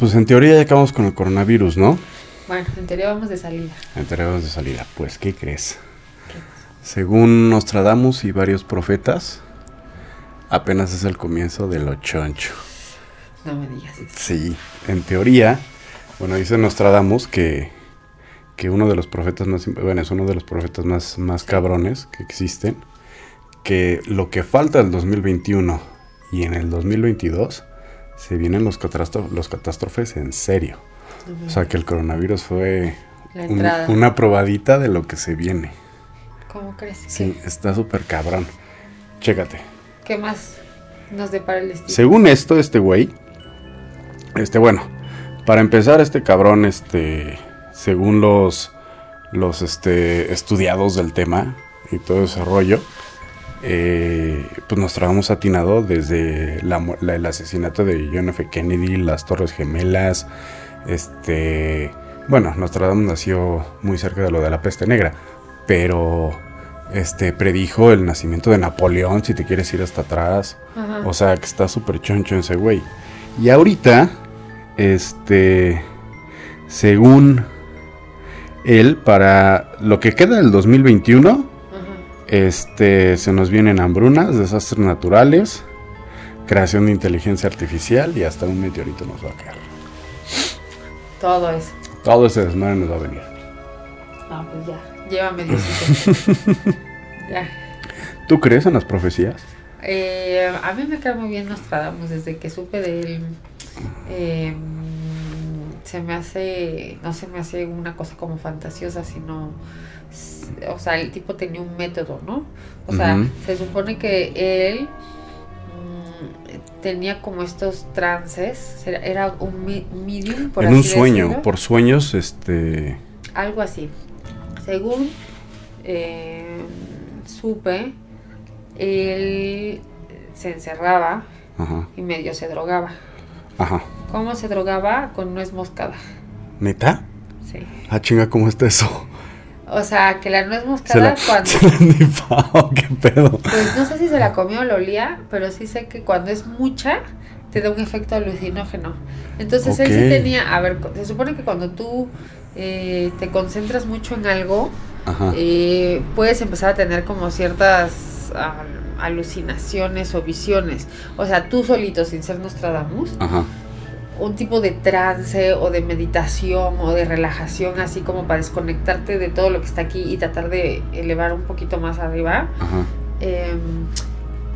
Pues en teoría ya acabamos con el coronavirus, ¿no? Bueno, en teoría vamos de salida. En teoría vamos de salida. Pues, ¿qué crees? Según Nostradamus y varios profetas, apenas es el comienzo de lo choncho. No me digas eso. Sí, en teoría, bueno, dice Nostradamus que, que uno de los profetas más, bueno, es uno de los profetas más, más cabrones que existen, que lo que falta del 2021 y en el 2022 se vienen los, catástrofes en serio. O sea que el coronavirus fue un- una probadita de lo que se viene. ¿Cómo crees? Sí, está súper cabrón. Chécate. ¿Qué, qué más nos depara el destino? Según esto, este güey, este, bueno, para empezar, este cabrón, este, según los, los, este, estudiados del tema y todo ese rollo, eh, pues nos trabamos atinado desde la mu- la- el asesinato de John F. Kennedy, las Torres Gemelas, este, bueno, Nostradamus nació muy cerca de lo de la peste negra, pero este predijo el nacimiento de Napoleón, si te quieres ir hasta atrás. Ajá. O sea, que está súper choncho ese güey. Y ahorita, este, según él, para lo que queda del 2021, Ajá. Este, se nos vienen hambrunas, desastres naturales, creación de inteligencia artificial y hasta un meteorito nos va a caer. Todo eso. Todo ese desmadre nos va a venir. No, pues ya. Llévame Diosito. ya. ¿Tú crees en las profecías? Eh, a mí me cae muy bien Nostradamus desde que supe de él. eh, se me hace, no se me hace una cosa como fantasiosa, sino, o sea, el tipo tenía un método, ¿no? O sea, se supone que él mm, tenía como estos trances, era- un medium, por en un así sueño, decirlo. por sueños, este, Algo así. Según eh, supe, él se encerraba ajá, y medio se drogaba. ajá. ¿Cómo se drogaba? Con nuez moscada. ¿Neta? Sí. Ah, chinga, ¿cómo está eso? O sea, que la nuez Se moscada la, cuando... se la han nifado, qué pedo. Pues no sé si se la comió o lo olía, pero sí sé que cuando es mucha, te da un efecto alucinógeno. Entonces él sí tenía... A ver, se supone que cuando tú eh, te concentras mucho en algo, eh, puedes empezar a tener como ciertas ah, alucinaciones o visiones. O sea, tú solito, sin ser Nostradamus, Ajá. Un tipo de trance o de meditación o de relajación, así como para desconectarte de todo lo que está aquí y tratar de elevar un poquito más arriba, eh,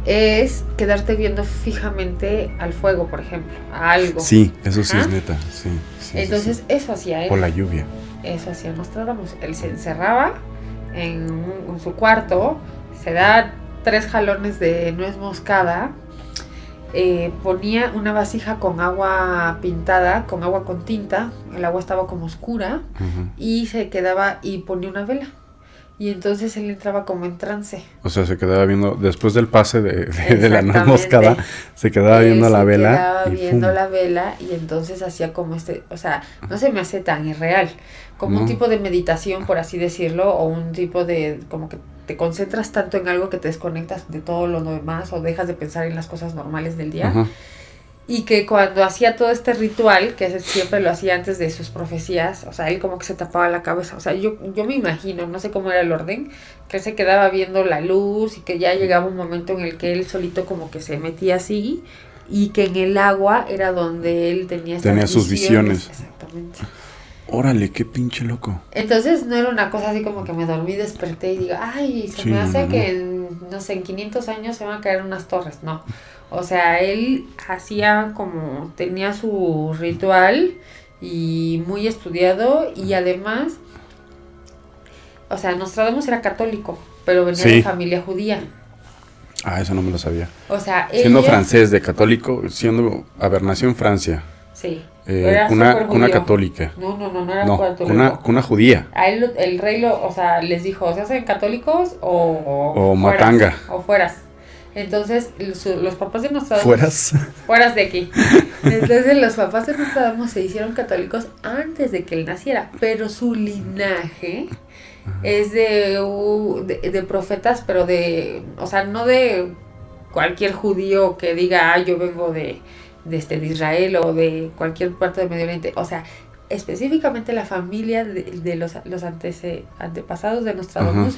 es quedarte viendo fijamente al fuego, por ejemplo, a algo. Sí, eso sí es neta. Sí. Entonces, sí. eso hacía él. O la lluvia. Eso hacía Nostradamus. Él se encerraba en, en su cuarto, se da tres jalones de nuez moscada, eh, ponía una vasija con agua pintada, con agua con tinta, el agua estaba como oscura, y se quedaba y ponía una vela. Y entonces él entraba como en trance. O sea, se quedaba viendo, después del pase de, de, de la Exactamente. moscada, se quedaba Él viendo la se vela. quedaba y viendo ¡fum! la vela y entonces hacía como este, o sea, no se me hace tan irreal, como un tipo de meditación, por así decirlo, o un tipo de, como que te concentras tanto en algo que te desconectas de todo lo demás o dejas de pensar en las cosas normales del día. Ajá. Y que cuando hacía todo este ritual, que siempre lo hacía antes de sus profecías, o sea, él como que se tapaba la cabeza. O sea, yo, yo me imagino, no sé cómo era el orden, que él se quedaba viendo la luz y que ya llegaba un momento en el que él solito como que se metía así y que en el agua era donde él tenía Tenía sus visiones. Exactamente. Órale, qué pinche loco. Entonces no era una cosa así como que me dormí, desperté y digo, ay, se Sí, me no, hace no, que en, no sé, en 500 años se van a caer unas torres. No. O sea, él hacía como, tenía su ritual y muy estudiado y además, o sea, Nostradamus era católico, pero venía Sí. de familia judía. Ah, eso no me lo sabía. O sea, Siendo ella- francés, de católico, siendo, a ver, nació en Francia. Sí. Eh, Era una, una católica. No, no, no, no era No, católico. una, una judía. A él, el rey, lo, o sea, les dijo, ¿se hacen católicos o... O fueras? matanga. O fueras. Entonces, los papás de Nostradamus... Fueras. Fueras de aquí. Entonces, los papás de Nostradamus se hicieron católicos antes de que él naciera, pero su linaje es de, de, de profetas, pero de... O sea, no de cualquier judío que diga, ah, yo vengo de, de, este, de Israel o de cualquier parte del Medio Oriente. O sea, específicamente la familia de, de los, los antece, antepasados de Nostradamus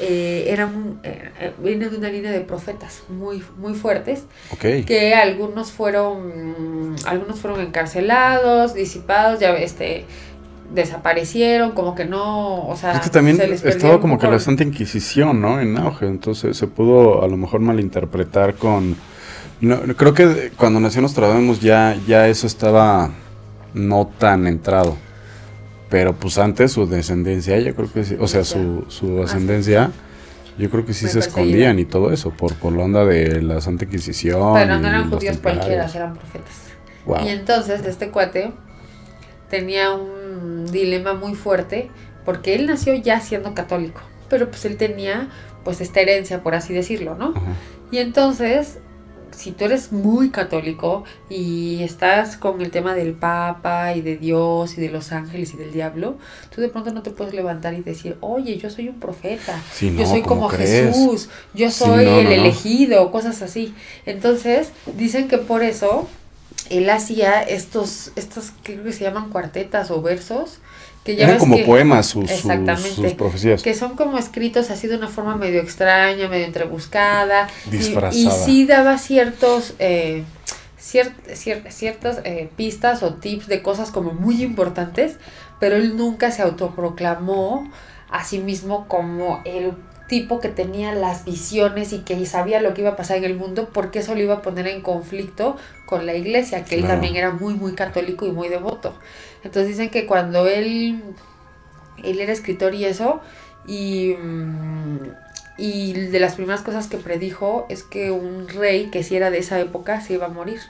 eh, eran, eh, eh, viene de una línea de profetas muy, muy fuertes, que algunos fueron, algunos fueron encarcelados, disipados, ya este desaparecieron, como que no, o sea, Es que también estaba como que la Santa Inquisición, ¿no? En auge, entonces se pudo a lo mejor malinterpretar con... no, creo que cuando nació Nostradamus ya, ya eso estaba no tan entrado. Pero pues antes su descendencia, yo creo que sí, o sea, su, su ascendencia, yo creo que sí se perseguida. escondían y todo eso, por, por la onda de la Santa Inquisición. Pero no eran judíos cualquiera, eran profetas. Wow. Y entonces este cuate tenía un dilema muy fuerte porque él nació ya siendo católico, pero pues él tenía pues esta herencia, por así decirlo, ¿no? Ajá. Y entonces, si tú eres muy católico y estás con el tema del Papa y de Dios y de los ángeles y del diablo, tú de pronto no te puedes levantar y decir, oye, yo soy un profeta, Sí, yo soy ¿cómo como crees? Jesús, yo Sí, soy no, el no. elegido, cosas así. Entonces, dicen que por eso él hacía estos, estos creo que se llaman cuartetas o versos, que ya Eran como que- poemas sus, sus, profecías. que son como escritos así de una forma medio extraña, medio entrebuscada. y- Y, Disfrazada. sí daba ciertos, eh, cier- cier- ciertas eh, pistas o tips de cosas como muy importantes, pero él nunca se autoproclamó a sí mismo como el tipo que tenía las visiones y que sabía lo que iba a pasar en el mundo, porque eso lo iba a poner en conflicto con la iglesia, que él Claro. también era muy, muy católico y muy devoto. Entonces dicen que cuando él, él era escritor y eso, y, mm, y de las primeras cosas que predijo es que un rey que si era de esa época se iba a morir.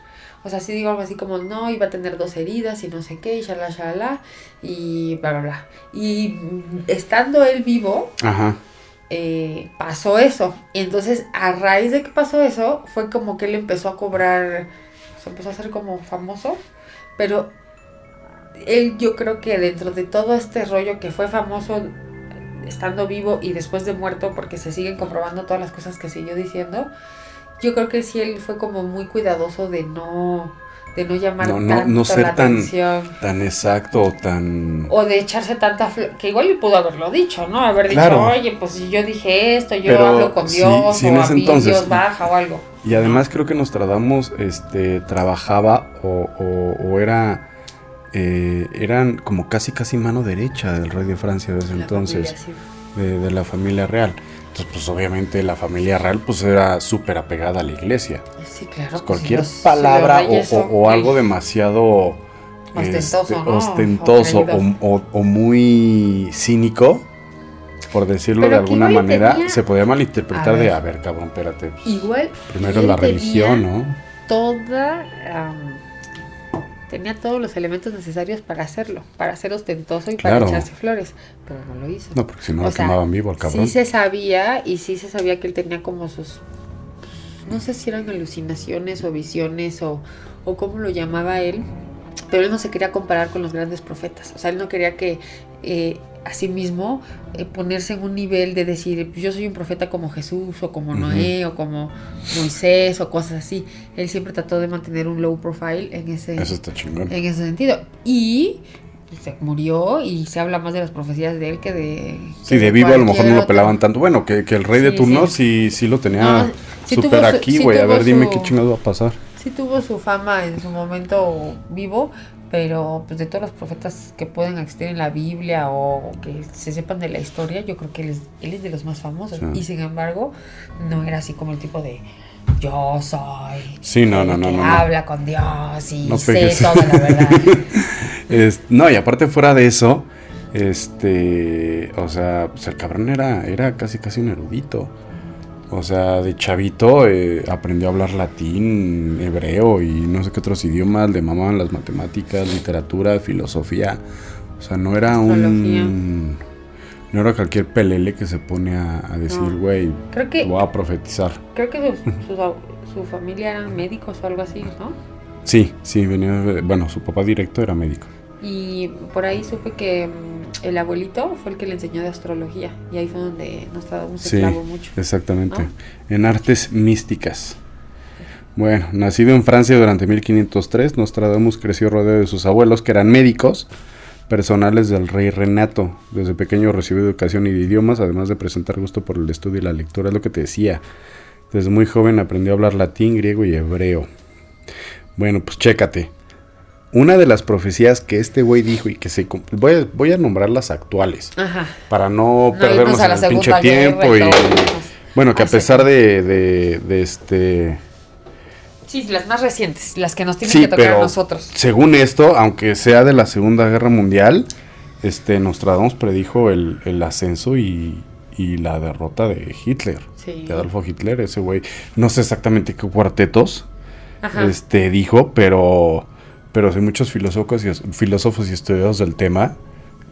O sea, sí digo algo así como, no, iba a tener dos heridas y no sé qué, y shalala, shalala, y bla, bla, bla. Y mm, estando él vivo, Ajá. Eh, pasó eso. Y entonces, a raíz de que pasó eso, fue como que él empezó a cobrar, se empezó a hacer como famoso, pero él yo creo que dentro de todo este rollo que fue famoso estando vivo y después de muerto, porque se siguen comprobando todas las cosas que siguió diciendo, yo creo que sí él fue como muy cuidadoso de no de no llamar No, no- tanto no ser la tan- atención Tan exacto o tan... o de echarse tanta que igual él pudo haberlo dicho, ¿no? Haber dicho, oye, pues yo dije esto, yo Pero hablo con Dios, sí, o en a ese mí entonces- Dios baja o algo. Y además creo que Nostradamus este, trabajaba o, o- o era... eh, eran como casi casi mano derecha del rey de Francia desde La entonces, familia, sí. de, de la familia real. Entonces, pues obviamente la familia real pues era súper apegada a la iglesia. Sí, claro. Pues, pues, cualquier si los- palabra si o, o- son o algo demasiado Ostentoso, este, ¿no? ostentoso O o, muy cínico, por decirlo Pero de alguna manera, tenía- se podía malinterpretar A de, a ver, cabrón, espérate. pues, Igual. primero la religión, ¿no? Toda. Tenía todos los elementos necesarios para hacerlo, para ser ostentoso y Claro. para echarse flores, pero no lo hizo. No, porque si no O lo sea, quemaban vivo al cabrón. Sí se sabía y sí se sabía que él tenía como sus, no sé si eran alucinaciones o visiones o, o cómo lo llamaba él, pero él no se quería comparar con los grandes profetas. O sea, él no quería que eh, a sí mismo eh, ponerse en un nivel de decir, yo soy un profeta como Jesús o como. Noé o como Moisés o cosas así. Él siempre trató de mantener un low profile en ese, Eso está en ese sentido. Y se murió y se habla más de las profecías de él que de... Sí, que de vivo a lo mejor no lo pelaban tanto. Bueno, que, que el rey de turno sí. sí, sí lo tenía No, sí súper tuvo su- aquí, güey. a ver, dime qué chingado va a pasar. Sí tuvo su fama en su momento vivo, pero pues de todos los profetas que pueden existir en la Biblia o que se sepan de la historia, yo creo que él es, él es de los más famosos. Sí. Y sin embargo, no era así como el tipo de yo soy Sí, no, no, no, que no, no. habla con Dios y No sé toda la verdad. Es- no, y aparte fuera de eso, este, o sea, pues el cabrón era, era casi casi un erudito. O sea, de chavito eh, aprendió a hablar latín, hebreo y no sé qué otros idiomas, le mamaban las matemáticas, literatura, filosofía. O sea, no era un... No era cualquier pelele que se pone a, a decir, No. güey, Creo que voy a profetizar. creo que au- su familia eran médicos o algo así, ¿no? Sí, sí, venía, bueno, su papá directo era médico. Y por ahí supe que el abuelito fue el que le enseñó de astrología. Y ahí fue donde nos se Sí. mucho. Exactamente. ¿No? En artes místicas. Bueno, nacido en Francia durante 1503, Nostradamus creció rodeado de sus abuelos, que eran médicos personales del rey Renato. Desde pequeño recibió educación y de idiomas, además de presentar gusto por el estudio y la lectura, es lo que te decía. Desde muy joven aprendió a hablar latín, griego y hebreo. Bueno, pues chécate. Una de las profecías que este güey dijo y que se... Voy a, voy a nombrar las actuales. Ajá. Para no, No perdernos en el pinche tiempo. y bueno, que a Hace- pesar de, de, de este... Sí, las más recientes, las que nos tienen Sí, que tocar pero a nosotros. según esto, aunque sea de la Segunda Guerra Mundial, este Nostradamus predijo el, el ascenso y, y la derrota de Hitler. Sí. De Adolfo Hitler, ese güey. No sé exactamente qué cuartetos Ajá. este, dijo, pero, pero sí muchos filósofos y, filósofos y estudiosos del tema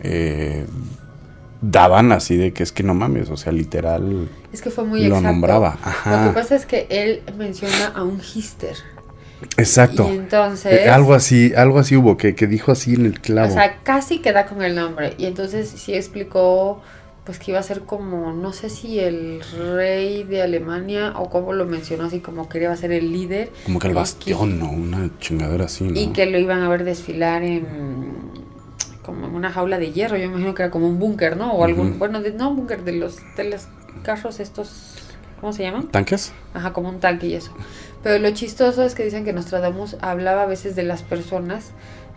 eh, daban así de que es que no mames, o sea, literal. Es que fue muy lo exacto. nombraba, Lo que pasa es que él menciona a un hister. Exacto. Y entonces. Eh, algo así, algo así hubo, que, que dijo así en el clavo. O sea, casi queda con el nombre. Y entonces sí explicó pues que iba a ser como, no sé si el rey de Alemania o cómo lo mencionó, así como que iba a ser el líder. Como que el que- bastión, ¿no? Una chingadera así, ¿no? Y que lo iban a ver desfilar en como en una jaula de hierro, yo imagino que era como un búnker, ¿no? O algún, bueno, de, no un búnker, de los, de los carros estos, ¿cómo se llaman? ¿Tanques? Ajá, como un tanque y eso. Pero lo chistoso es que dicen que Nostradamus hablaba a veces de las personas,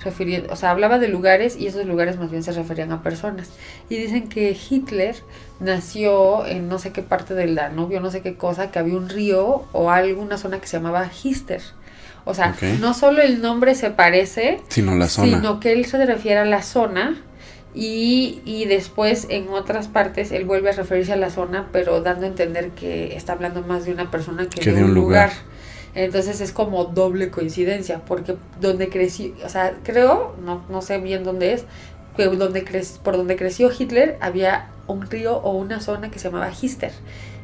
refiriendo, o sea, hablaba de lugares y esos lugares más bien se referían a personas. Y dicen que Hitler nació en no sé qué parte del Danubio, no sé qué cosa, que había un río o alguna zona que se llamaba Hister. O sea, no solo el nombre se parece, Sino la zona. sino que él se refiere a la zona y, y después en otras partes él vuelve a referirse a la zona, pero dando a entender que está hablando más de una persona que, de, un lugar. Entonces es como doble coincidencia, porque donde creció, o sea, creo, no, no sé bien dónde es, donde cre- por donde creció Hitler había un río o una zona que se llamaba Hister.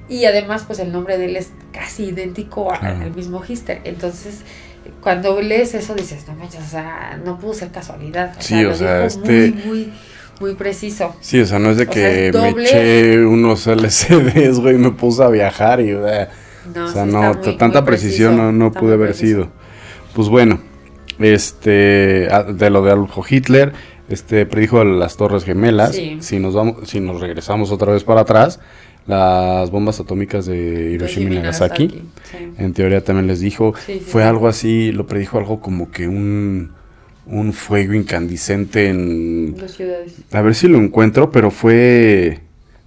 Y además, pues el nombre de él es casi idéntico Claro. al mismo Hister. Entonces, cuando lees eso dices, no manches, o sea, no pudo ser casualidad. Sí, lo o sea, este- Muy, muy, muy preciso. Sí, o sea, no es de O que sea, es me eché unos LCDs, güey, y me puse a viajar y, eh, No, o sea, sí no, muy- tanta muy precisión preciso, no, no pude haber preciso. sido. Pues bueno, este, de lo de Adolfo Hitler, este, predijo las Torres Gemelas. Sí. Si nos vamos, si nos regresamos otra vez para atrás, las bombas atómicas de Hiroshima y Nagasaki. sí. En teoría también les dijo, Sí, fue algo así, lo predijo algo como que un, un fuego incandescente en... Ciudades. A ver si lo encuentro, pero fue,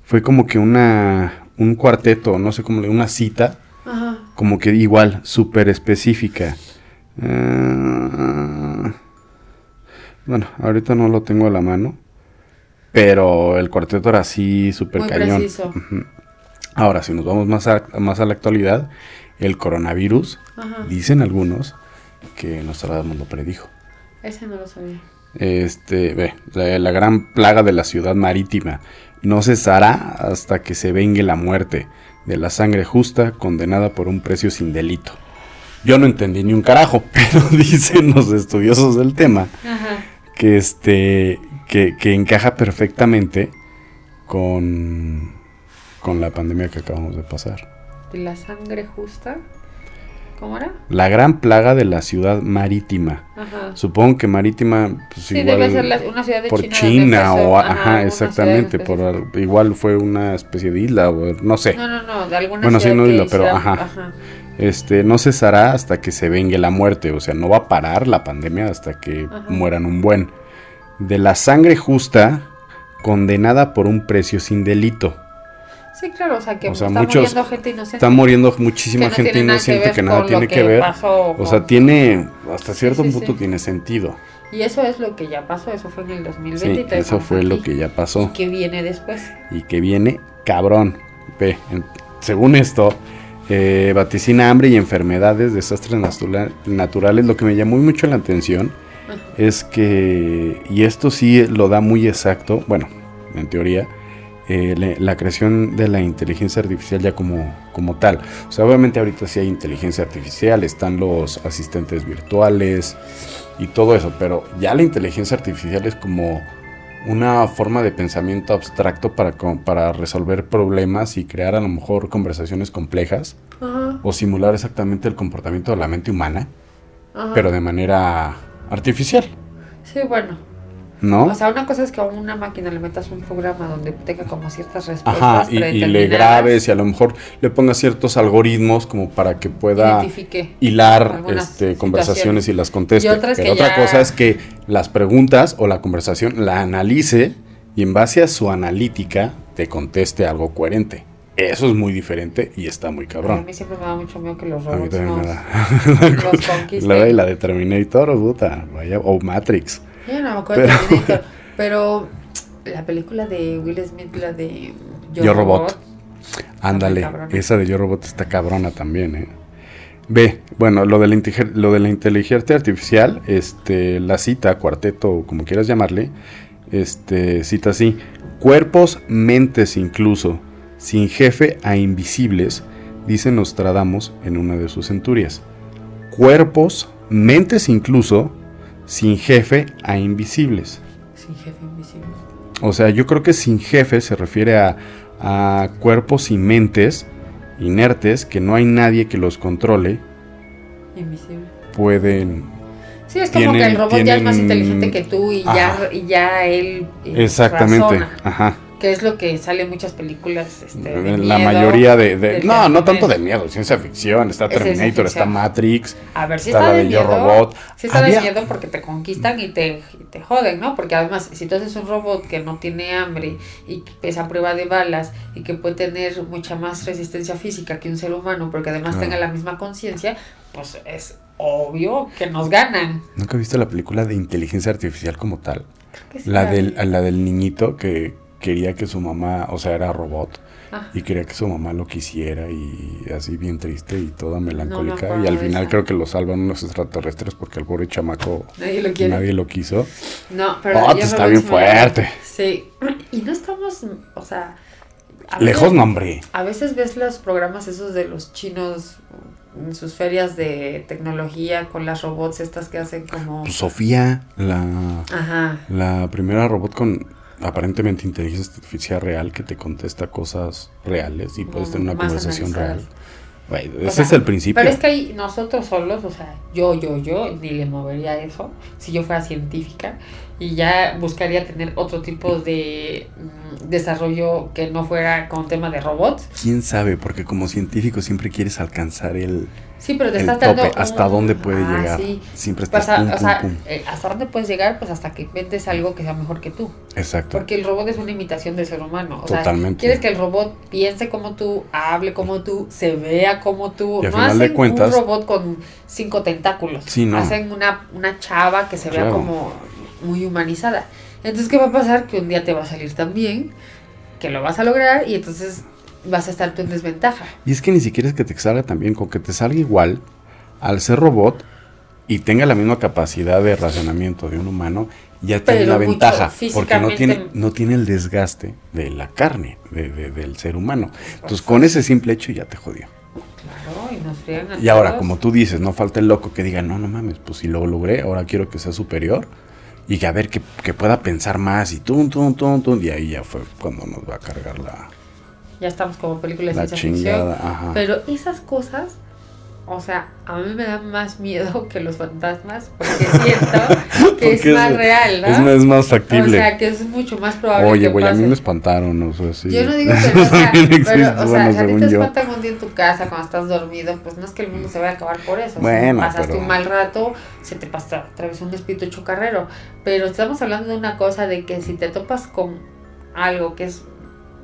fue como que una, un cuarteto, no sé cómo, una cita, Ajá. como que igual, súper específica. Ah, bueno, ahorita no lo tengo a la mano, pero el cuarteto era así, súper cañón. preciso. Ahora, si nos vamos más a, más a la actualidad, el coronavirus, Ajá. dicen algunos que Nostradamus lo predijo. Ese no lo sabía. Este, ve, la, la gran plaga de la ciudad marítima no cesará hasta que se vengue la muerte de la sangre justa condenada por un precio sin delito. Yo no entendí ni un carajo, pero dicen los estudiosos del tema Ajá. que este que, que encaja perfectamente con con la pandemia que acabamos de pasar. De la sangre justa. ¿Cómo era? La gran plaga de la ciudad marítima. Ajá. Supongo que marítima pues Sí, igual debe ser la- una ciudad de por China. O Ajá, ajá, exactamente, por igual fue una especie de isla o no sé. No, no, no, de alguna Bueno, sí, no isla, pero hicieron- ajá. Este no cesará hasta que se vengue la muerte, o sea, no va a parar la pandemia hasta que Ajá. mueran un buen. De la sangre justa condenada por un precio sin delito. Sí, claro, o sea, que O sea, está muchos- muriendo gente inocente. Está muriendo muchísima que no gente inocente que nada tiene que ver. pasó O con- sea, tiene hasta cierto sí, punto sí. tiene sentido. Y eso es lo que ya pasó, eso fue en el 2020. Sí, y todavía eso estamos fue lo que ya pasó. ¿Y qué viene después? y que viene cabrón. Ve, en- según esto, eh, vaticina hambre y enfermedades, desastres natura- naturales. Lo que me llamó mucho la atención Ajá. es que, y esto sí lo da muy exacto, bueno, en teoría, eh, le- la creación de la inteligencia artificial ya como, como tal. O sea, obviamente ahorita sí hay inteligencia artificial, están los asistentes virtuales y todo eso, pero ya la inteligencia artificial es como una forma de pensamiento abstracto para, para resolver problemas y crear a lo mejor conversaciones complejas. Ajá. o simular exactamente el comportamiento de la mente humana, pero de manera artificial, Sí, bueno. ¿No? O sea, una cosa es que a una máquina le metas un programa donde tenga como ciertas respuestas Ajá, y, y le grabes y a lo mejor le pongas ciertos algoritmos como para que pueda identifique hilar este, conversaciones y las conteste. Y Pero otra ya- cosa es que las preguntas o la conversación la analice y en base a su analítica te conteste algo coherente. Eso es muy diferente y está muy A cabrón. mí siempre me da mucho miedo que los A mí robots también me nos, da. nos conquisten. La de Terminator, puta, vaya, o Matrix. Yo no me acuerdo Pero- de Terminator, pero la película de Will Smith, la de Yo, Robot. Ándale, esa de Yo Robot está cabrona también, ¿eh? Ve, bueno, lo de la, lo de la inteligencia artificial, este, la cita, cuarteto, como quieras llamarle, este, cita así, cuerpos, mentes incluso, sin jefe a invisibles, dice Nostradamus en una de sus centurias. Cuerpos, mentes incluso, sin jefe a invisibles. Sin jefe invisible. O sea, yo creo que sin jefe se refiere a, a cuerpos y mentes inertes que no hay nadie que los controle, Invisible. pueden... Sí, es como que el robot ya es más inteligente que tú y Ajá. ya, y ya él eh, Exactamente, razona, ajá. Que es lo que sale en muchas películas. Este, de la miedo, mayoría de... de- de no, no tanto de miedo, ciencia ficción, está Es Terminator, está. Matrix, A ver si está está, la de Yo. Robot. Sí está Había- de miedo porque te conquistan y te, y te joden, ¿no? Porque además, si tú haces un robot que no tiene hambre y que pesa a prueba de balas y que puede tener mucha más resistencia física que un ser humano, porque además tenga la misma conciencia, pues es obvio que nos ganan. ¿Nunca viste la película de inteligencia artificial como tal? Creo que sí La del, la del niñito que quería que su mamá, o sea, era robot. Ah, y quería que su mamá lo quisiera y así bien triste y toda melancólica y al final esa. creo que lo salvan unos extraterrestres porque el pobre chamaco nadie lo quiere. nadie lo quiso. No, pero Oh, está bien fuerte. Sí. Y no estamos, o sea... Lejos veces- no, hombre. A veces ves los programas esos de los chinos en sus ferias de tecnología con las robots estas que hacen como... Pues Sofía, la, Ajá. la primera robot con aparentemente inteligencia artificial real que te contesta cosas reales y puedes Mm, tener una más conversación real. O ese sea, es el principio. Pero es que ahí nosotros solos, o sea, yo, yo, yo, ni le movería eso si yo fuera científica y ya buscaría tener otro tipo de mm, desarrollo que no fuera con tema de robots. ¿Quién sabe? Porque como científico siempre quieres alcanzar el, Sí, pero te el estás tope. dando ¿Hasta un- dónde puede Ah, llegar? sí. Siempre Pues, estás pum, o sea, pum. eh, ¿hasta dónde puedes llegar? Pues hasta que inventes algo que sea mejor que tú. Exacto. Porque el robot es una imitación del ser humano. O Totalmente. sea, quieres que el robot piense como tú, hable como tú, se vea como tú. Y al no final de hacen cuentas- un robot con cinco tentáculos. Sí, no. Hacen una, una chava que se vea como muy humanizada. Entonces, ¿qué va a pasar? Que un día te va a salir tan bien, que lo vas a lograr y entonces vas a estar tú en desventaja. Y es que ni siquiera es que te salga también, con que te salga igual, al ser robot y tenga la misma capacidad de razonamiento de un humano, ya tiene la ventaja, porque no tiene, no tiene el desgaste de la carne, de- de- del ser humano. Entonces con ese simple hecho ya te jodió. Claro, y nos friegan a Y ahora, todos. como tú dices, no falta el loco que diga, no, no mames, pues si lo logré, ahora quiero que sea superior. Y que a ver, que, que pueda pensar más y tum, tum, tum, tum. Y ahí ya fue cuando nos va a cargar la, Ya estamos como película de ciencia ficción. Pero esas cosas, o sea, a mí me dan más miedo que los fantasmas porque siento que es más real, ¿no? Es, más- es más o factible. sea, que es mucho más probable Oye, güey, a mí me espantaron, o sea, sí. Yo no digo que no, o sea, pero, o sea, bueno, si a ti te espantan un día en tu casa cuando estás dormido, pues no es que el mundo se vaya a acabar por eso. Bueno, si pasaste pero- un mal rato, se te pasa otra vez un espíritu chocarrero. Pero estamos hablando de una cosa de que si te topas con algo que es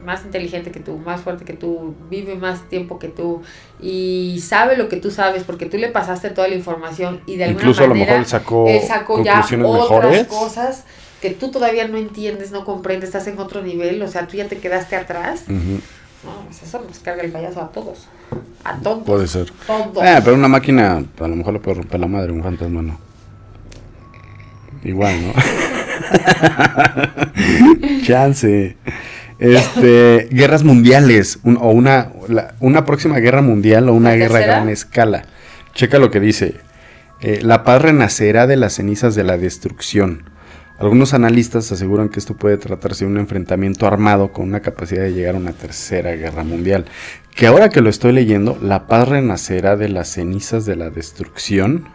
más inteligente que tú, más fuerte que tú, vive más tiempo que tú y sabe lo que tú sabes porque tú le pasaste toda la información y de alguna Incluso a lo manera mejor él sacó, él sacó ya conclusiones otras mejores. cosas que tú todavía no entiendes, no comprendes, estás en otro nivel, o sea, tú ya te quedaste atrás. No, pues eso nos carga el payaso a todos. A todos. puede ser. Todos. Eh, pero una máquina, a lo mejor le puede romper la madre, un fantasma no. Igual, ¿no? Chance. Este, guerras mundiales, un- o una, la- una próxima guerra mundial o una ¿La guerra a gran escala. Checa lo que dice. Eh, la paz renacerá de las cenizas de la destrucción. Algunos analistas aseguran que esto puede tratarse de un enfrentamiento armado con una capacidad de llegar a una tercera guerra mundial. Que ahora que lo estoy leyendo, la paz renacerá de las cenizas de la destrucción.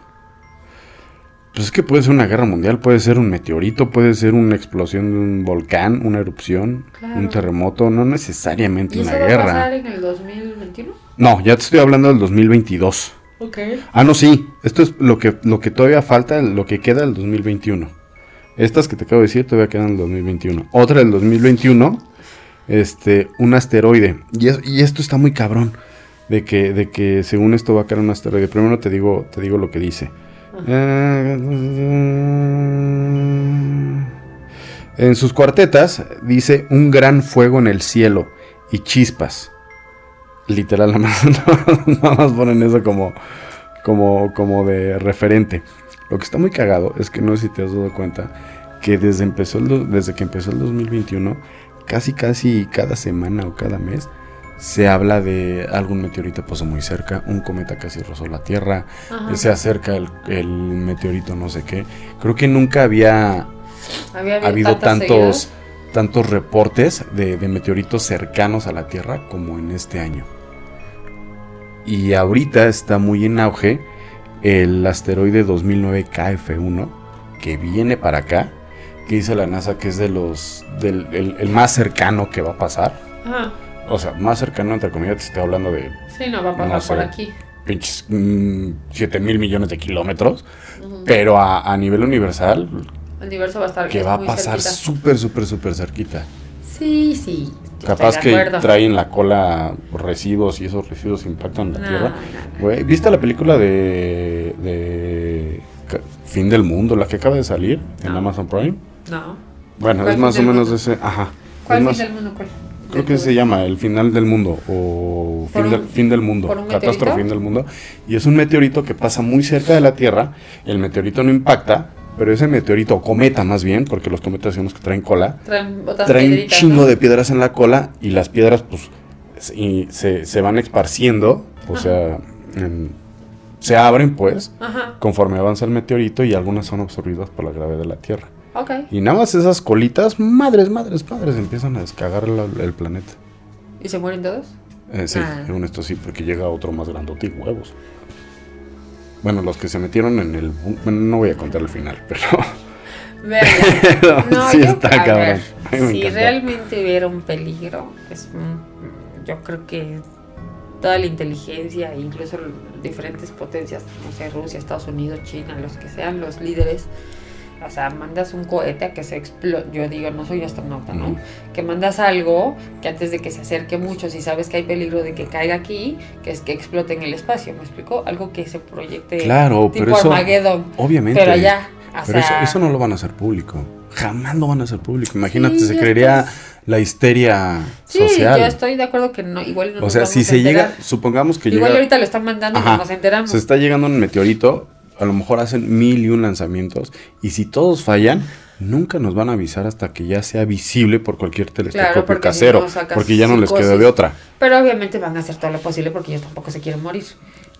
Pues es que puede ser una guerra mundial, puede ser un meteorito, puede ser una explosión de un volcán, una erupción, Claro. un terremoto, no necesariamente ¿Y una eso va a guerra. pasar en el 2021? No, ya te estoy hablando del 2022. Ok. Ah, no, sí. Esto es lo que, lo que todavía falta, lo que queda del 2021. Estas que te acabo de decir todavía quedan del 2021. Otra del 2021, este, un asteroide. Y, es- y esto está muy cabrón. De que, de que según esto va a caer un asteroide. Primero te digo, te digo lo que dice. Eh, en sus cuartetas dice un gran fuego en el cielo y chispas. Literal, nada más, nada más ponen eso como, como, como de referente. Lo que está muy cagado es que no sé si te has dado cuenta que desde, empezó el desde que empezó el 2021, casi casi cada semana o cada mes, se habla de algún meteorito pasó muy cerca, un cometa casi rozó la Tierra, Ajá. se acerca el, el meteorito no sé qué. Creo que nunca había Había ha habido tantos, seguidas. tantos reportes de, de meteoritos cercanos a la Tierra como en este año. Y ahorita está muy en auge el asteroide 2009 KF1 que viene para acá, que dice la NASA que es de los del el, el más cercano que va a pasar. Ajá. O sea, más cercano entre comillas, te estoy hablando de Sí, no va a pasar No sé. por aquí. pinches 7 mil millones de kilómetros, pero a, a nivel universal El universo va a estar que va a pasar súper, súper, súper cerquita. Sí, sí. Capaz que traen la cola residuos y esos residuos impactan la No, Tierra. no, ¿viste la película de, Fin del Mundo, la que acaba de salir en. Amazon Prime? No. Bueno, ¿Cuál es más o menos Mundo? ese, ajá. ¿Cuál Es fin más- del mundo? ¿Cuál? Creo que se llama El Final del Mundo o ¿Por Fin, del, fin del Mundo, Catástrofe? Fin del Mundo. Y es un meteorito que pasa muy cerca de la Tierra. El meteorito no impacta, pero ese meteorito, o cometa más bien, porque los cometas son los que traen cola, Traen traen chingo ¿no? de piedras en la cola y las piedras pues se, y se, se van esparciendo, o sea, en- se abren pues Ajá. conforme avanza el meteorito y algunas son absorbidas por la gravedad de la Tierra. Ok. Y nada más esas colitas, madres, madres, madres, empiezan a descargar la- el planeta. ¿Y se mueren todos? Eh, sí, Ah. según esto sí, porque llega otro más grandote y huevos. Bueno, los que se metieron en el... Bueno, no voy a contar el final, pero... Verga. No, Sí yo, está a cabrón. ver, A mí me si encantó. realmente hubiera un peligro, pues mm, yo creo que toda la inteligencia, incluso diferentes potencias, no sé, Rusia, Estados Unidos, China, los que sean los líderes, o sea, mandas un cohete a que se explote, yo digo, no soy astronauta, ¿no? Que mandas algo que antes de que se acerque mucho, si sabes que hay peligro de que caiga aquí, que es que explote en el espacio, ¿me explico? Algo que se proyecte Claro, tipo pero eso... Objeddon, Obviamente. pero allá, o Pero sea, eso no lo van a hacer público. Jamás lo van a hacer público. Imagínate, Sí, se creería la histeria Sí, social. yo estoy de acuerdo que no, igual no o nos sea, vamos si se enterar. llega, supongamos que Igual llega, ahorita lo están mandando y Ajá. no nos enteramos. se está llegando un meteorito, a lo mejor hacen mil y un lanzamientos, y si todos fallan, nunca nos van a avisar hasta que ya sea visible por cualquier telescopio si casero, no porque ya no les queda de otra. Pero obviamente van a hacer todo lo posible porque ellos tampoco se quieren morir.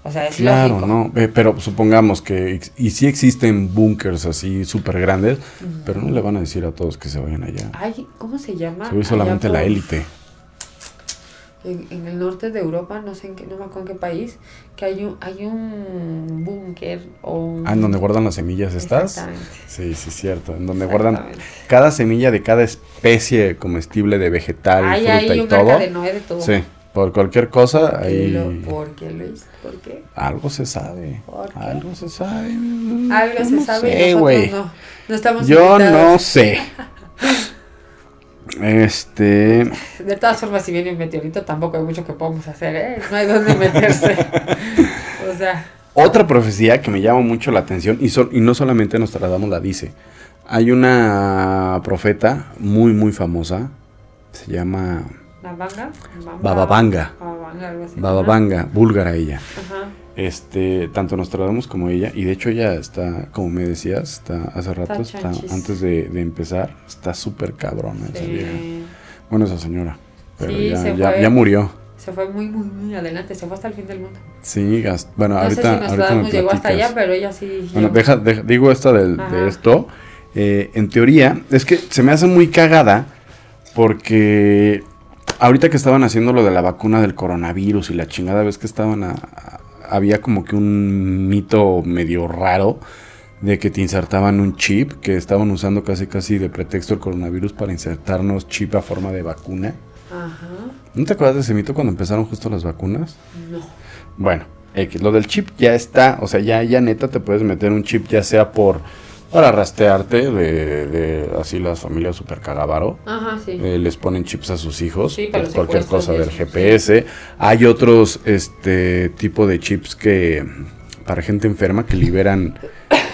O sea, es Claro, lógico. no, eh, pero supongamos que, y sí existen búnkers así súper grandes, pero no le van a decir a todos que se vayan allá. Ay, ¿cómo se llama? Se ve solamente la élite. En, en el norte de Europa, no sé en qué, no me acuerdo en qué país, que hay un, hay un búnker o un... Ah, en donde guardan las semillas estas. Exactamente. Sí, sí, cierto. En donde guardan cada semilla de cada especie comestible de vegetal, Hay fruta ahí y todo. de todo. Sí, por cualquier cosa, ¿Y ahí lo- ¿Por qué, Luis? ¿Por qué? algo se sabe. ¿Por qué? Algo se sabe. Algo se no sabe sé, no. No estamos Yo no invitados. sé. Este. De todas formas, si viene un meteorito, tampoco hay mucho que podamos hacer, ¿eh? No hay dónde meterse. o sea, Otra profecía que me llama mucho la atención, y, sol- y no solamente Nostradamus la dice. Hay una profeta muy, muy famosa. Se llama Babanga. Bababanga. Bababanga, algo así. Bababanga, búlgara ella. Ajá. Este, tanto Nostradamus como ella, y de hecho ella está, como me decías, está hace rato, está, antes de, de empezar, está súper cabrona esa vieja. Sí. Bueno, esa señora. Pero Sí, ya, se ya, fue. ya murió. Se fue muy, muy, muy adelante. Se fue hasta el fin del mundo. Sí, gas- bueno, No ahorita, sé si ahorita me Nostradamus llegó hasta allá, pero ella sí. Bueno, deja, deja- digo esta del- de esto. Eh, en teoría, es que se me hace muy cagada porque ahorita que estaban haciendo lo de la vacuna del coronavirus y la chingada vez que estaban a- había como que un mito medio raro de que te insertaban un chip, que estaban usando casi casi de pretexto el coronavirus para insertarnos chip a forma de vacuna. Ajá. ¿No te acuerdas de ese mito cuando empezaron justo las vacunas? No. Bueno, X, lo del chip ya está, o sea, ya, ya neta te puedes meter un chip ya sea por para rastrearte de, de así las familias super cagavaro. Ajá, sí. Eh, les ponen chips a sus hijos Sí, por cualquier cosa del GPS. Hay otros este tipo de chips que para gente enferma que liberan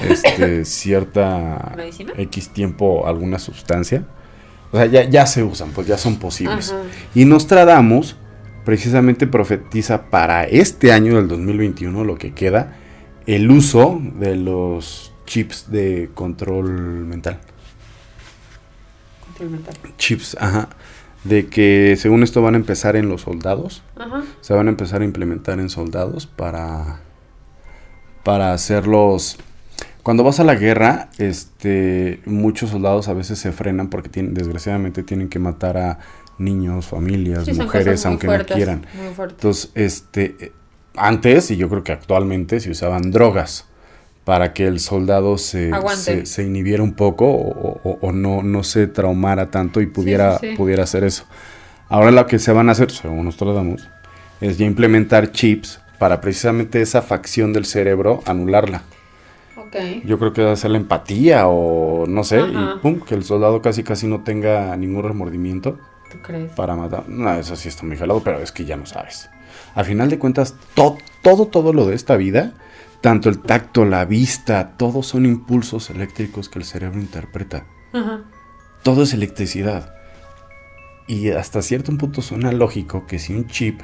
este, cierta ¿Medicina? X tiempo alguna sustancia. O sea, ya, ya se usan, pues ya son posibles. Ajá. Y Nostradamus precisamente profetiza para este año del 2021, lo que queda, el uso de los chips de control mental. Control mental. Chips, ajá. De que según esto van a empezar en los soldados. Ajá. Se van a empezar a implementar en soldados para. Para hacerlos. Cuando vas a la guerra, este. Muchos soldados a veces se frenan porque tienen, desgraciadamente tienen que matar a niños, familias, Sí, mujeres, aunque fuertes, no quieran. Entonces, este, antes, y yo creo que actualmente, se usaban drogas para que el soldado se, se, se inhibiera un poco o, o- o no, no se traumara tanto y pudiera, sí, sí. pudiera hacer eso. Ahora lo que se van a hacer, según Nostradamus, es ya implementar chips para precisamente esa facción del cerebro anularla. Ok. Yo creo que va a ser la empatía o no sé, Ajá. y pum, que el soldado casi casi no tenga ningún remordimiento ¿Tú crees? para matar. No, eso sí está muy jalado, pero es que ya no sabes. Al final de cuentas, to- todo, todo lo de esta vida, tanto el tacto, la vista, todos son impulsos eléctricos que el cerebro interpreta. Ajá. Todo es electricidad. Y hasta cierto punto suena lógico que si un chip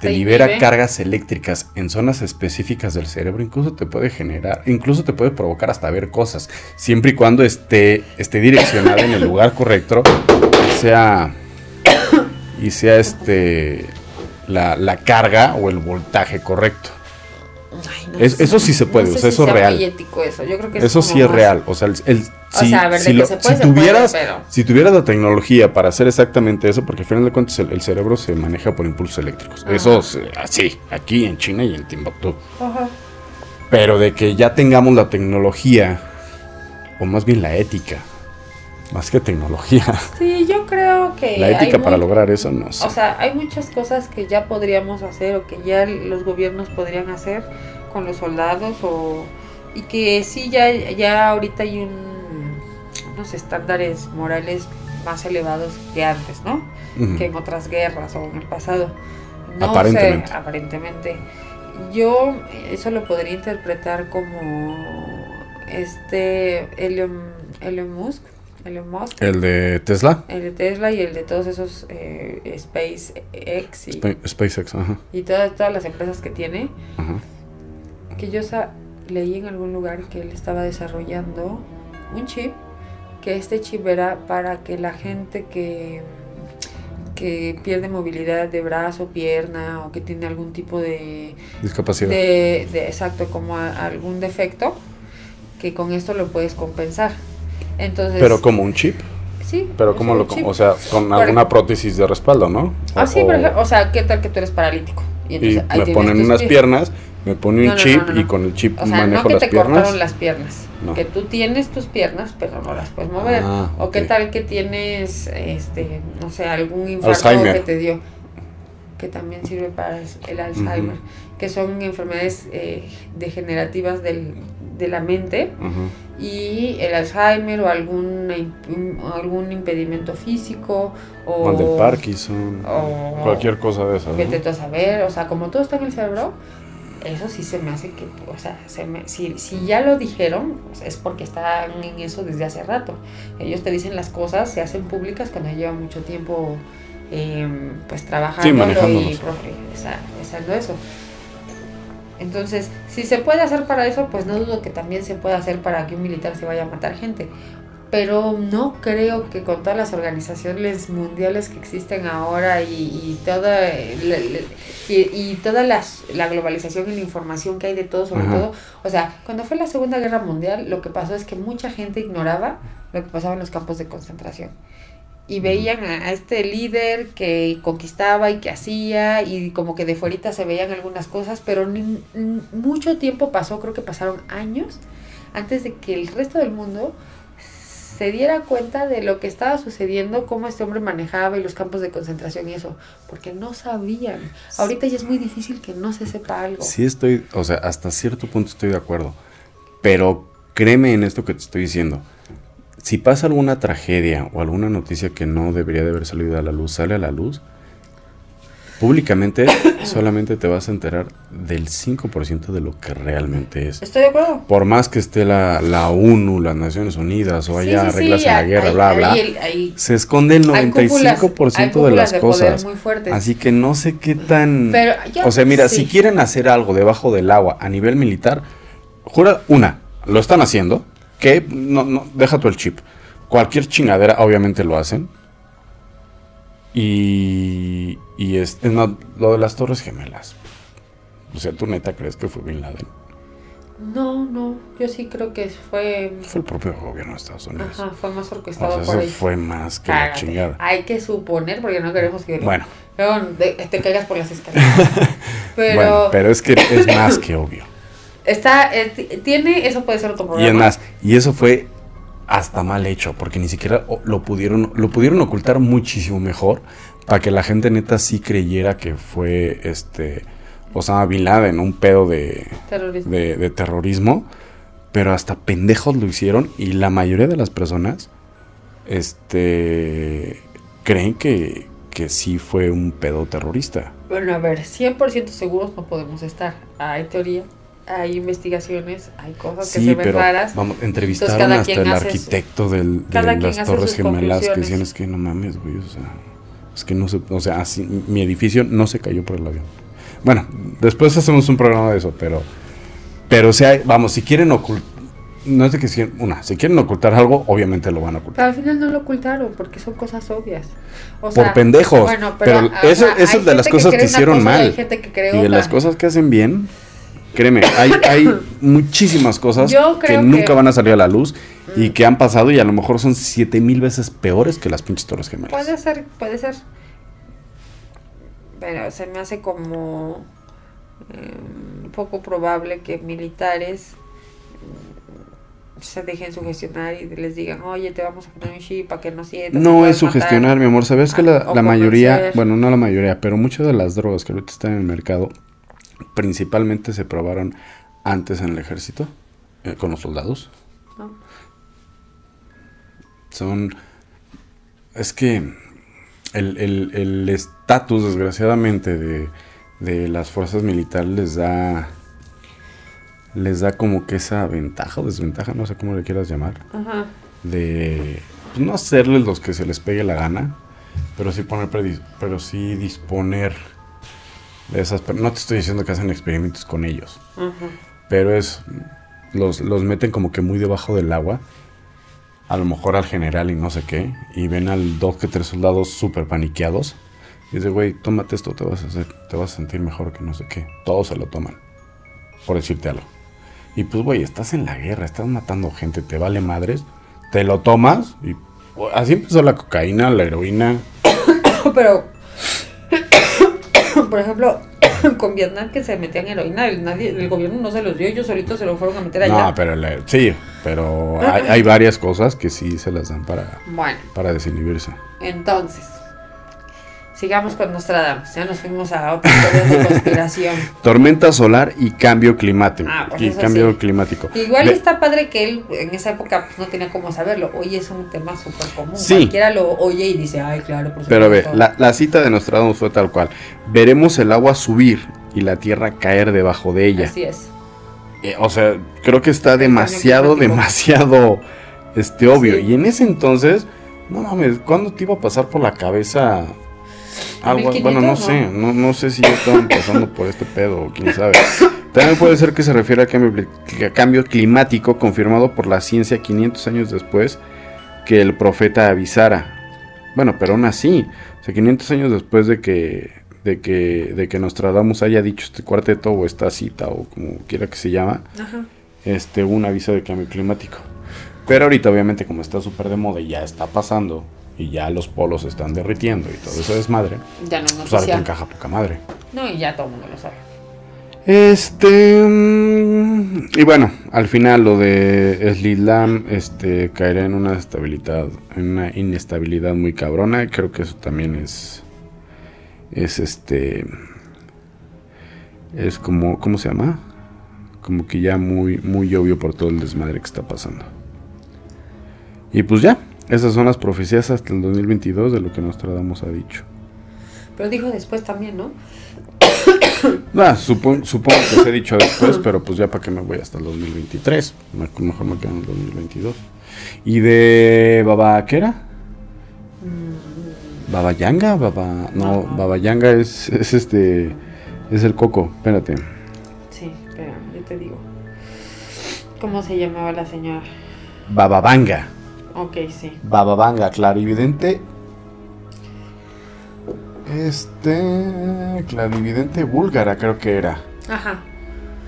te libera inhibe. cargas eléctricas en zonas específicas del cerebro, incluso te puede generar, incluso te puede provocar hasta ver cosas, siempre y cuando esté, esté direccionada en el lugar correcto, y sea, y sea este la, la carga o el voltaje correcto. Ay, no Es- eso sí se puede, No sé o sea, si eso es sea real. eso. Yo creo que Eso sí es real, o sea, el, el- si, sea, a ver, de si lo- se puede, si se puede, tuvieras, pero- si tuvieras la tecnología para hacer exactamente eso, porque al final de cuentas el, el cerebro se maneja por impulsos eléctricos. Ajá. Eso se- así, aquí en China y en Timbuktu. Ajá. Pero de que ya tengamos la tecnología, o más bien la ética, más que tecnología, Sí, yo creo que. la ética para muy- lograr eso, no sé. O sea, hay muchas cosas que ya podríamos hacer o que ya los gobiernos podrían hacer con los soldados o y que sí ya ya ahorita hay un, unos estándares morales más elevados que antes, ¿no? Que en otras guerras o en el pasado. No Aparentemente. sé, aparentemente. Yo eso lo podría interpretar como este Elon, Elon Musk, Elon Musk, El de Tesla, el de Tesla y el de todos esos eh, SpaceX y, Spa- SpaceX, ajá, y todas, todas las empresas que tiene, ajá. que yo sa- leí en algún lugar que él estaba desarrollando un chip, que este chip era para que la gente que, que pierde movilidad de brazo, pierna o que tiene algún tipo de, discapacidad. de, de- exacto, como a- algún defecto, que con esto lo puedes compensar. Entonces, pero como un chip, sí, pero como lo, chip. o sea, con Por- alguna prótesis de respaldo, ¿no? Ah, sí, O- por ejemplo, o sea, ¿qué tal que tú eres paralítico? y entonces ahí me ponen unas pies. piernas, me ponen No, un no, chip no, y con el chip O sea, manejo no que las te piernas. cortaron las piernas, que tú tienes tus piernas, pero no las puedes mover. Ah, o qué tal que tienes, este, no sé, algún infarto Alzheimer. que te dio, que también sirve para el Alzheimer, que son enfermedades eh, degenerativas del, de la mente Ujú. Y el Alzheimer o algún, algún impedimento físico o del Parkinson, o- cualquier cosa de esas. ¿no? Vete tú a saber, o sea, como todo está en el cerebro, eso sí se me hace que, o sea, se me- si, si ya lo dijeron, pues, es porque están en eso desde hace rato. Ellos te dicen las cosas, se hacen públicas cuando llevan mucho tiempo, em, pues, trabajando y manejándolos. profe- esa- haciendo eso. Entonces, si se puede hacer para eso, pues no dudo que también se pueda hacer para que un militar se vaya a matar gente. pero no creo que con todas las organizaciones mundiales que existen ahora y, y toda y, y toda la globalización y la información que hay de todo sobre Ajá. todo o sea cuando fue la segunda guerra mundial lo que pasó es que mucha gente ignoraba lo que pasaba en los campos de concentración y veían a, este líder que conquistaba y que hacía y como que de fuerita se veían algunas cosas, pero ni- mucho tiempo pasó, creo que pasaron años, antes de que el resto del mundo se diera cuenta de lo que estaba sucediendo, cómo este hombre manejaba y los campos de concentración y eso, porque no sabían. Ahorita ya es muy difícil que no se sepa algo. Sí estoy, o sea, hasta cierto punto estoy de acuerdo. Pero créeme en esto que te estoy diciendo. Si pasa alguna tragedia o alguna noticia que no debería de haber salido a la luz, sale a la luz, públicamente solamente te vas a enterar del 5% de lo que realmente es. Estoy de acuerdo. Por más que esté la, la ONU, las Naciones Unidas o haya sí, sí, reglas en la guerra, hay- bla, bla, hay el- hay- se esconde el hay cúpulas- 95% hay de las de cosas. muy. Así que no sé qué tan... Pero o sea, mira, si quieren hacer algo debajo del agua a nivel militar, jura, una, lo están haciendo, que no, no, deja tú el chip. Cualquier chingadera, obviamente lo hacen. Y, y es, es más, lo de las Torres Gemelas. O sea, ¿tú neta crees que fue Bin Laden? No, no, yo sí creo que fue... Fue el propio gobierno de Estados Unidos. Ajá, fue más O orquestado sea, por eso fue más que la chingada. Hay que suponer, porque no queremos que Bueno, te caigas por las escaleras. Pero, bueno, pero es que es más que obvio. Está, eh, tiene, eso puede ser otro Y problema. es más, y eso fue hasta mal hecho, porque ni siquiera lo pudieron, lo pudieron ocultar muchísimo mejor para que la gente neta sí creyera que fue este Osama Bin Laden, un pedo de, Terrorismo. de, de terrorismo, pero hasta pendejos lo hicieron y la mayoría de las personas este creen que, que sí fue un pedo terrorista. Bueno, a ver, 100% seguros no podemos estar. Hay teoría, hay investigaciones, hay cosas que Sí, se ven pero raras. vamos, entrevistaron cada hasta el arquitecto del, de las Torres Gemelas que decían es que no mames, güey, o sea, es que no se, o sea, así, mi edificio no se cayó por el avión. Bueno, después hacemos un programa de eso, pero, pero o sea, vamos, si quieren ocultar, no es de que si, una, si quieren ocultar algo, obviamente lo van a ocultar. Pero al final no lo ocultaron porque son cosas obvias. O Por pendejos. Bueno, pero pero, eso, es de las cosas que, hicieron cosa mal. Hay gente que cree y de otra. las cosas que hacen bien, créeme, hay, hay muchísimas cosas Yo que nunca que- van a salir a la luz y Mm. que han pasado y a lo mejor son siete mil veces peores que las pinches torres gemelas. Puede ser, puede ser. Pero se me hace como eh, poco probable que militares mm, se dejen sugestionar y les digan, oye, te vamos a poner un chip para que no sientas. No es matar". sugestionar, mi amor. Sabes que la, la mayoría, bueno, no la mayoría, pero muchas de las drogas que ahorita están en el mercado, principalmente se probaron antes en el ejército, eh, con los soldados. ¿no? Son. Es que el el- el estatus, desgraciadamente, de, de las fuerzas militares les da. Les da como que esa ventaja o desventaja, no sé cómo le quieras llamar. Ajá. de pues, no hacerles los que se les pegue la gana, pero sí poner predis- pero sí disponer de esas no te estoy diciendo que hacen experimentos con ellos, Ajá. pero es los, los meten como que muy debajo del agua, a lo mejor al general y no sé qué, y ven al dos que tres soldados súper paniqueados, y dice, güey, tómate esto, te vas a hacer, te vas a sentir mejor que no sé qué, todos se lo toman, por decirte algo. Y pues, güey, estás en la guerra, estás matando gente, te vale madres, te lo tomas y así empezó la cocaína, la heroína. Pero, por ejemplo, con Vietnam que se metían heroína, el, nadie, el gobierno no se los dio, ellos solitos se lo fueron a meter allá. No, pero la- sí, pero hay, hay varias cosas que sí se las dan para, Bueno, para desinhibirse. entonces, sigamos con Nostradamus. Ya nos fuimos a otra de conspiración. Tormenta solar y cambio climático. Ah, pues y cambio sí. climático. Igual está padre que él en esa época pues, no tenía cómo saberlo. Hoy es un tema súper común. Sí. Cualquiera lo oye y dice, ay, claro, por Pero ve, supuesto". la, la cita de Nostradamus fue tal cual. Veremos el agua subir y la tierra caer debajo de ella. Así es. Eh, o sea, creo que está demasiado, demasiado este obvio. Sí. Y en ese entonces, no mames, ¿cuándo te iba a pasar por la cabeza algo? 1500, Bueno, no, ¿no? sé, no, no sé si ya estaban pasando por este pedo, quién sabe. También puede ser que se refiera a cambio, a cambio climático confirmado por la ciencia 500 años después que el profeta avisara. Bueno, pero aún así, o sea, 500 años después de que, de que, de que Nostradamus haya dicho este cuarteto o esta cita o como quiera que se llama, Ajá. este, un aviso de cambio climático. Pero ahorita obviamente como está súper de moda y ya está pasando y ya los polos se están derritiendo y todo eso es madre, Ya no es pues noticia. encaja poca madre. No, y ya todo el mundo lo sabe. Este. mm, Y bueno, al final lo de Slidlam este, caerá en una estabilidad, en una inestabilidad muy cabrona. Creo que eso también es. Es este. Es como. ¿Cómo se llama? Como que ya muy, muy obvio por todo el desmadre que está pasando. Y pues ya, esas son las profecías hasta el 2022 de lo que Nostradamus ha dicho. Pero dijo después también, ¿no? Ah, supon- supongo que se ha dicho después, pero pues ya para qué me voy hasta el 2023. Me- Mejor me quedo en el 2022. ¿Y de Baba qué era? Baba Yanga, Baba. No. Baba Yanga es, es este. Es el coco, espérate. Sí, espera, yo te digo. ¿Cómo se llamaba la señora? Baba Vanga. Ok, sí. Baba Vanga, clarividente. Este. Clarividente búlgara, creo que era. Ajá.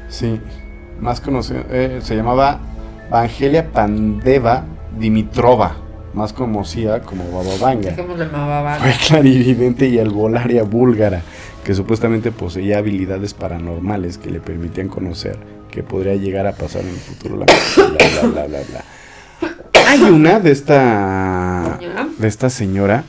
Sí, más conocido, eh, se llamaba Vangelia Pandeva Dimitrova, más conocida como Baba Vanga. Dejémosle Mababa. Fue clarividente y albolaria búlgara, que supuestamente poseía habilidades paranormales que le permitían conocer que podría llegar a pasar en el futuro. La, bla, bla, bla, bla, bla. Hay una de esta, de esta señora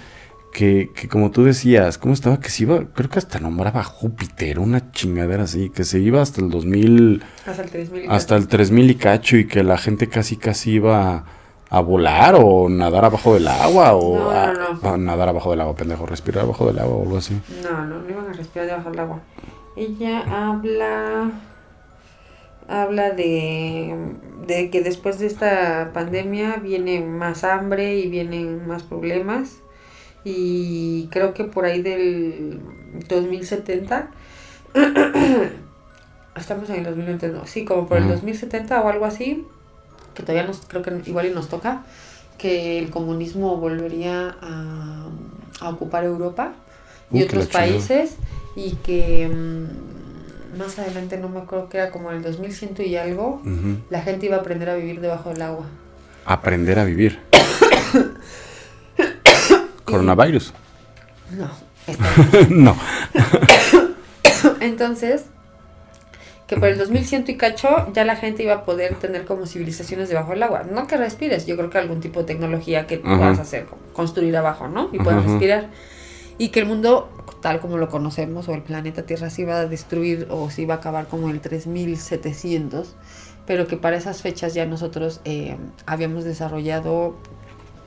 que, que como tú decías, ¿cómo estaba? Que se iba, creo que hasta nombraba Júpiter, una chingadera así, que se iba hasta el 2000 Hasta el 3000. hasta el 3000 y cacho y que la gente casi casi iba a volar o nadar abajo del agua o No, a, no, no. a nadar abajo del agua, pendejo, respirar abajo del agua o algo así. No, no, no iban a respirar debajo del agua. Ella habla. Habla de, de que después de esta pandemia viene más hambre y vienen más problemas. Y creo que por ahí del 2070. Estamos en el 2020, no, sí, como por el Ujú. 2070 o algo así. Que todavía nos, creo que igual y nos toca. Que el comunismo volvería a, a ocupar Europa y Uh, otros países y que mm, más adelante no me acuerdo que era como en el 2100 y algo la gente iba a aprender a vivir debajo del agua. Aprender a vivir. Coronavirus. no. No. entonces que por el 2100 y cacho ya la gente iba a poder tener como civilizaciones debajo del agua. No que respires yo creo que algún tipo de tecnología que puedas hacer como construir abajo no y puedas respirar y que el mundo tal como lo conocemos o el planeta Tierra se iba a destruir o se iba a acabar como en el 3700 pero que para esas fechas ya nosotros eh, habíamos desarrollado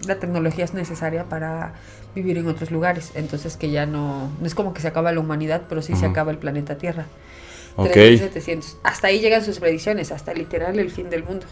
la tecnología es necesaria para vivir en otros lugares entonces que ya no no es como que se acaba la humanidad pero sí se acaba el planeta Tierra Ok. 3700 hasta ahí llegan sus predicciones hasta literal el fin del mundo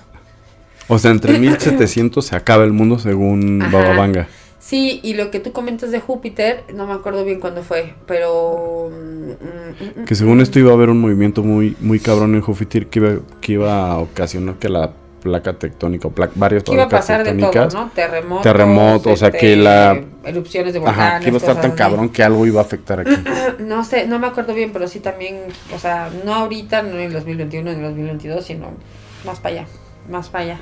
O sea, en 3700 se acaba el mundo según Ajá. Baba Vanga. Sí, y lo que tú comentas de Júpiter, no me acuerdo bien cuándo fue, pero... mm, mm, Que según mm, esto iba a haber un movimiento muy, muy cabrón en Júpiter que iba, que iba a ocasionar que la placa tectónica, o pla- varias que iba a placas pasar de todo, ¿no? Terremotos. Terremoto, o sea, que la- Erupciones de volcanes. ajá, que iba a estar tan cabrón que algo iba a afectar aquí. No sé, no me acuerdo bien, pero sí también, o sea, no ahorita, no en el 2021, en el 2022, sino más para allá, más para allá.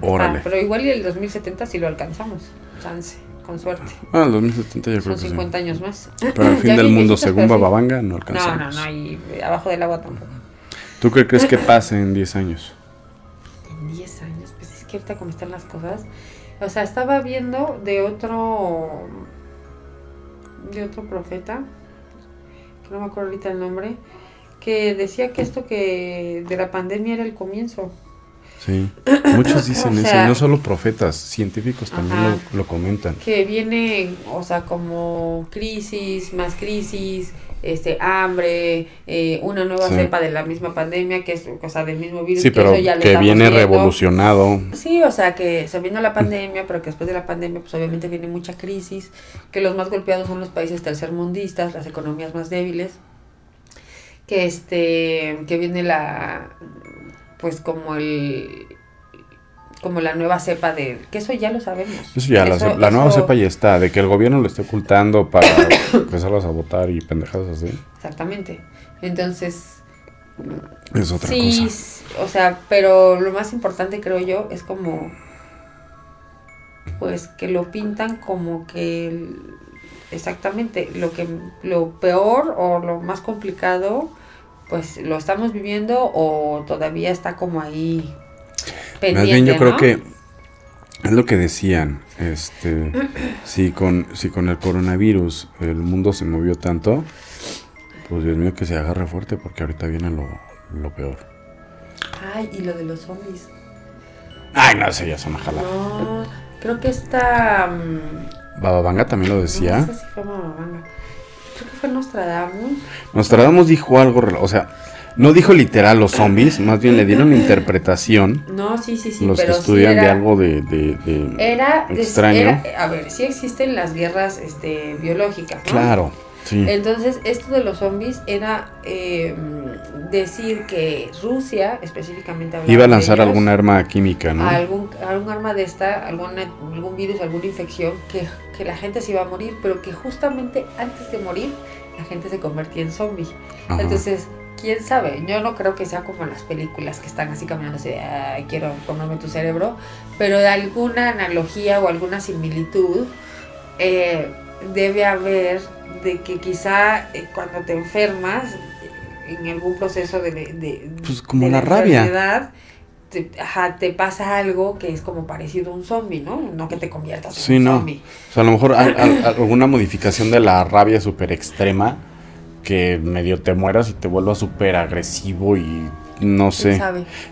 Órale. Ah, pero igual y el 2070 sí lo alcanzamos, chance, con suerte. Ah, el 2070 yo creo Son que sí. 50 años más. Pero al fin del mundo, según pero sí. Baba Vanga, no No, alcanzamos. no, no, y abajo del agua tampoco. ¿Tú qué crees que pase en 10 años? En 10 años, pues es que ahorita como están las cosas. O sea, estaba viendo de otro. de otro profeta, que no me acuerdo ahorita el nombre, que decía que esto que de la pandemia era el comienzo. Sí. Muchos dicen O eso, y no solo profetas, científicos también Ajá. lo, lo comentan. Que viene, o sea, como crisis, más crisis, este hambre, eh, una nueva Sí. cepa de la misma pandemia, que es, o sea, del mismo virus. Sí, que pero eso ya que viene viendo. revolucionado. Sí, o sea que se vino la pandemia, pero que después de la pandemia pues obviamente viene mucha crisis, que los más golpeados son los países tercermundistas, las economías más débiles, que este, que viene la, pues como el, como la nueva cepa de... que eso ya lo sabemos. Eso ya, la, nueva cepa ya está, de que el gobierno lo esté ocultando para empezarlas a votar y pendejadas así. Exactamente. Entonces, Es otra sí, cosa. o sea, pero lo más importante creo yo es como, pues que lo pintan como que, exactamente, lo que, lo peor o lo más complicado, pues lo estamos viviendo o todavía está como ahí pendiente, Más bien yo creo que es lo que decían, este, si con, si con el coronavirus el mundo se movió tanto, pues Dios mío que se agarre fuerte porque ahorita viene lo, lo peor. Ay, y lo de los zombies. Ay, no sé, ya son jalada. No, creo que esta... mm, Bababanga también lo decía. No sé si fue Mamabanga. Creo que fue Nostradamus. Nostradamus dijo algo, o sea, no dijo literal los zombies, más bien le dieron interpretación No, sí, sí, sí. los que sí estudian era, de algo de, de- de Era, extraño. era- a ver, sí existen las guerras este, biológicas, ¿no? Claro, sí. Entonces, esto de los zombies era eh, decir que Rusia, específicamente Iba a lanzar ellos, alguna arma química, ¿no? algún, algún arma de esta, alguna, algún virus, alguna infección, que, que la gente se iba a morir, pero que justamente antes de morir, la gente se convertía en zombie. Ajá. Entonces, quién sabe, yo no creo que sea como en las películas que están así caminando así, de, "Ay, quiero comerme tu cerebro, pero de alguna analogía o alguna similitud eh, debe haber de que quizá eh, cuando te enfermas, en algún proceso de, de- Pues como de la rabia. enfermedad, te, ajá, te pasa algo que es como parecido a un zombie, ¿no? No que te conviertas Sí, en un no. zombie. O sea, a lo mejor al- al- alguna modificación de la rabia súper extrema que medio te mueras y te vuelvas súper agresivo y no ¿Quién sé.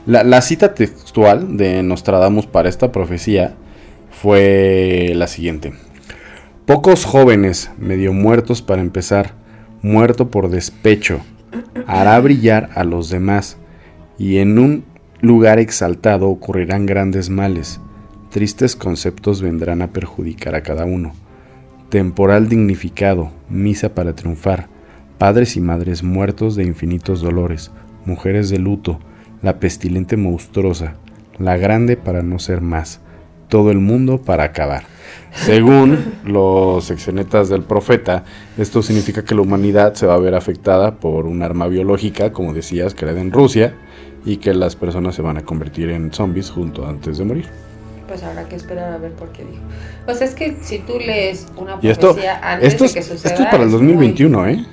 La, la cita textual de Nostradamus para esta profecía fue la siguiente. Pocos jóvenes, medio muertos para empezar, muerto por despecho, hará brillar a los demás, y en un lugar exaltado ocurrirán grandes males, tristes conceptos vendrán a perjudicar a cada uno. Temporal dignificado, misa para triunfar, padres y madres muertos de infinitos dolores, mujeres de luto, la pestilente monstruosa, la grande para no ser más, todo el mundo para acabar. Según los exenetas del profeta, esto significa que la humanidad se va a ver afectada por un arma biológica, como decías, creada en Rusia, y que las personas se van a convertir en zombies junto antes de morir. Pues habrá que esperar a ver por qué dijo. Sea, es que si tú lees una Y esto, profecía antes esto, es, de que suceda... esto es para el muy- 2021, ¿eh?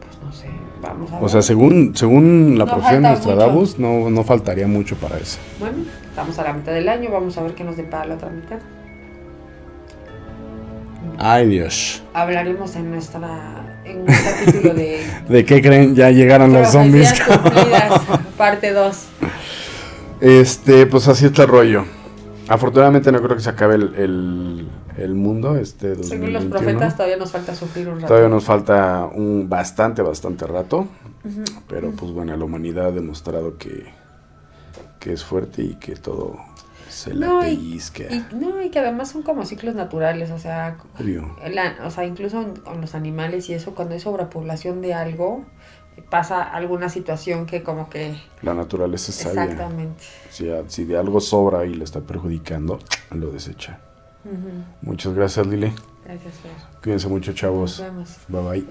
pues no sé, vamos a ver. O sea, según, según la No profecía de Nostradamus, no, no faltaría mucho para eso. Bueno, estamos a la mitad del año, vamos a ver qué nos depara la otra mitad. Ay, Dios. Hablaremos en nuestra en un capítulo de ¿De qué creen? Ya llegaron los zombies. cumplidas, parte 2. Este, pues así está el rollo. Afortunadamente no creo que se acabe el, el, el mundo este Según los 2021. profetas todavía nos falta sufrir un rato. Todavía nos falta un bastante, bastante rato. Pero pues bueno, la humanidad ha demostrado que, que es fuerte y que todo se la No, y- pellizca. Y, no, y que además son como ciclos naturales, o sea, la- o sea, incluso con los animales y eso, cuando hay sobrepoblación de algo, pasa alguna situación que como que... La naturaleza es sabia. Exactamente. Si, si de algo sobra y le está perjudicando, lo desecha. Muchas gracias, Lili. Gracias, Fer. Cuídense mucho, Nos chavos. vemos. Bye bye.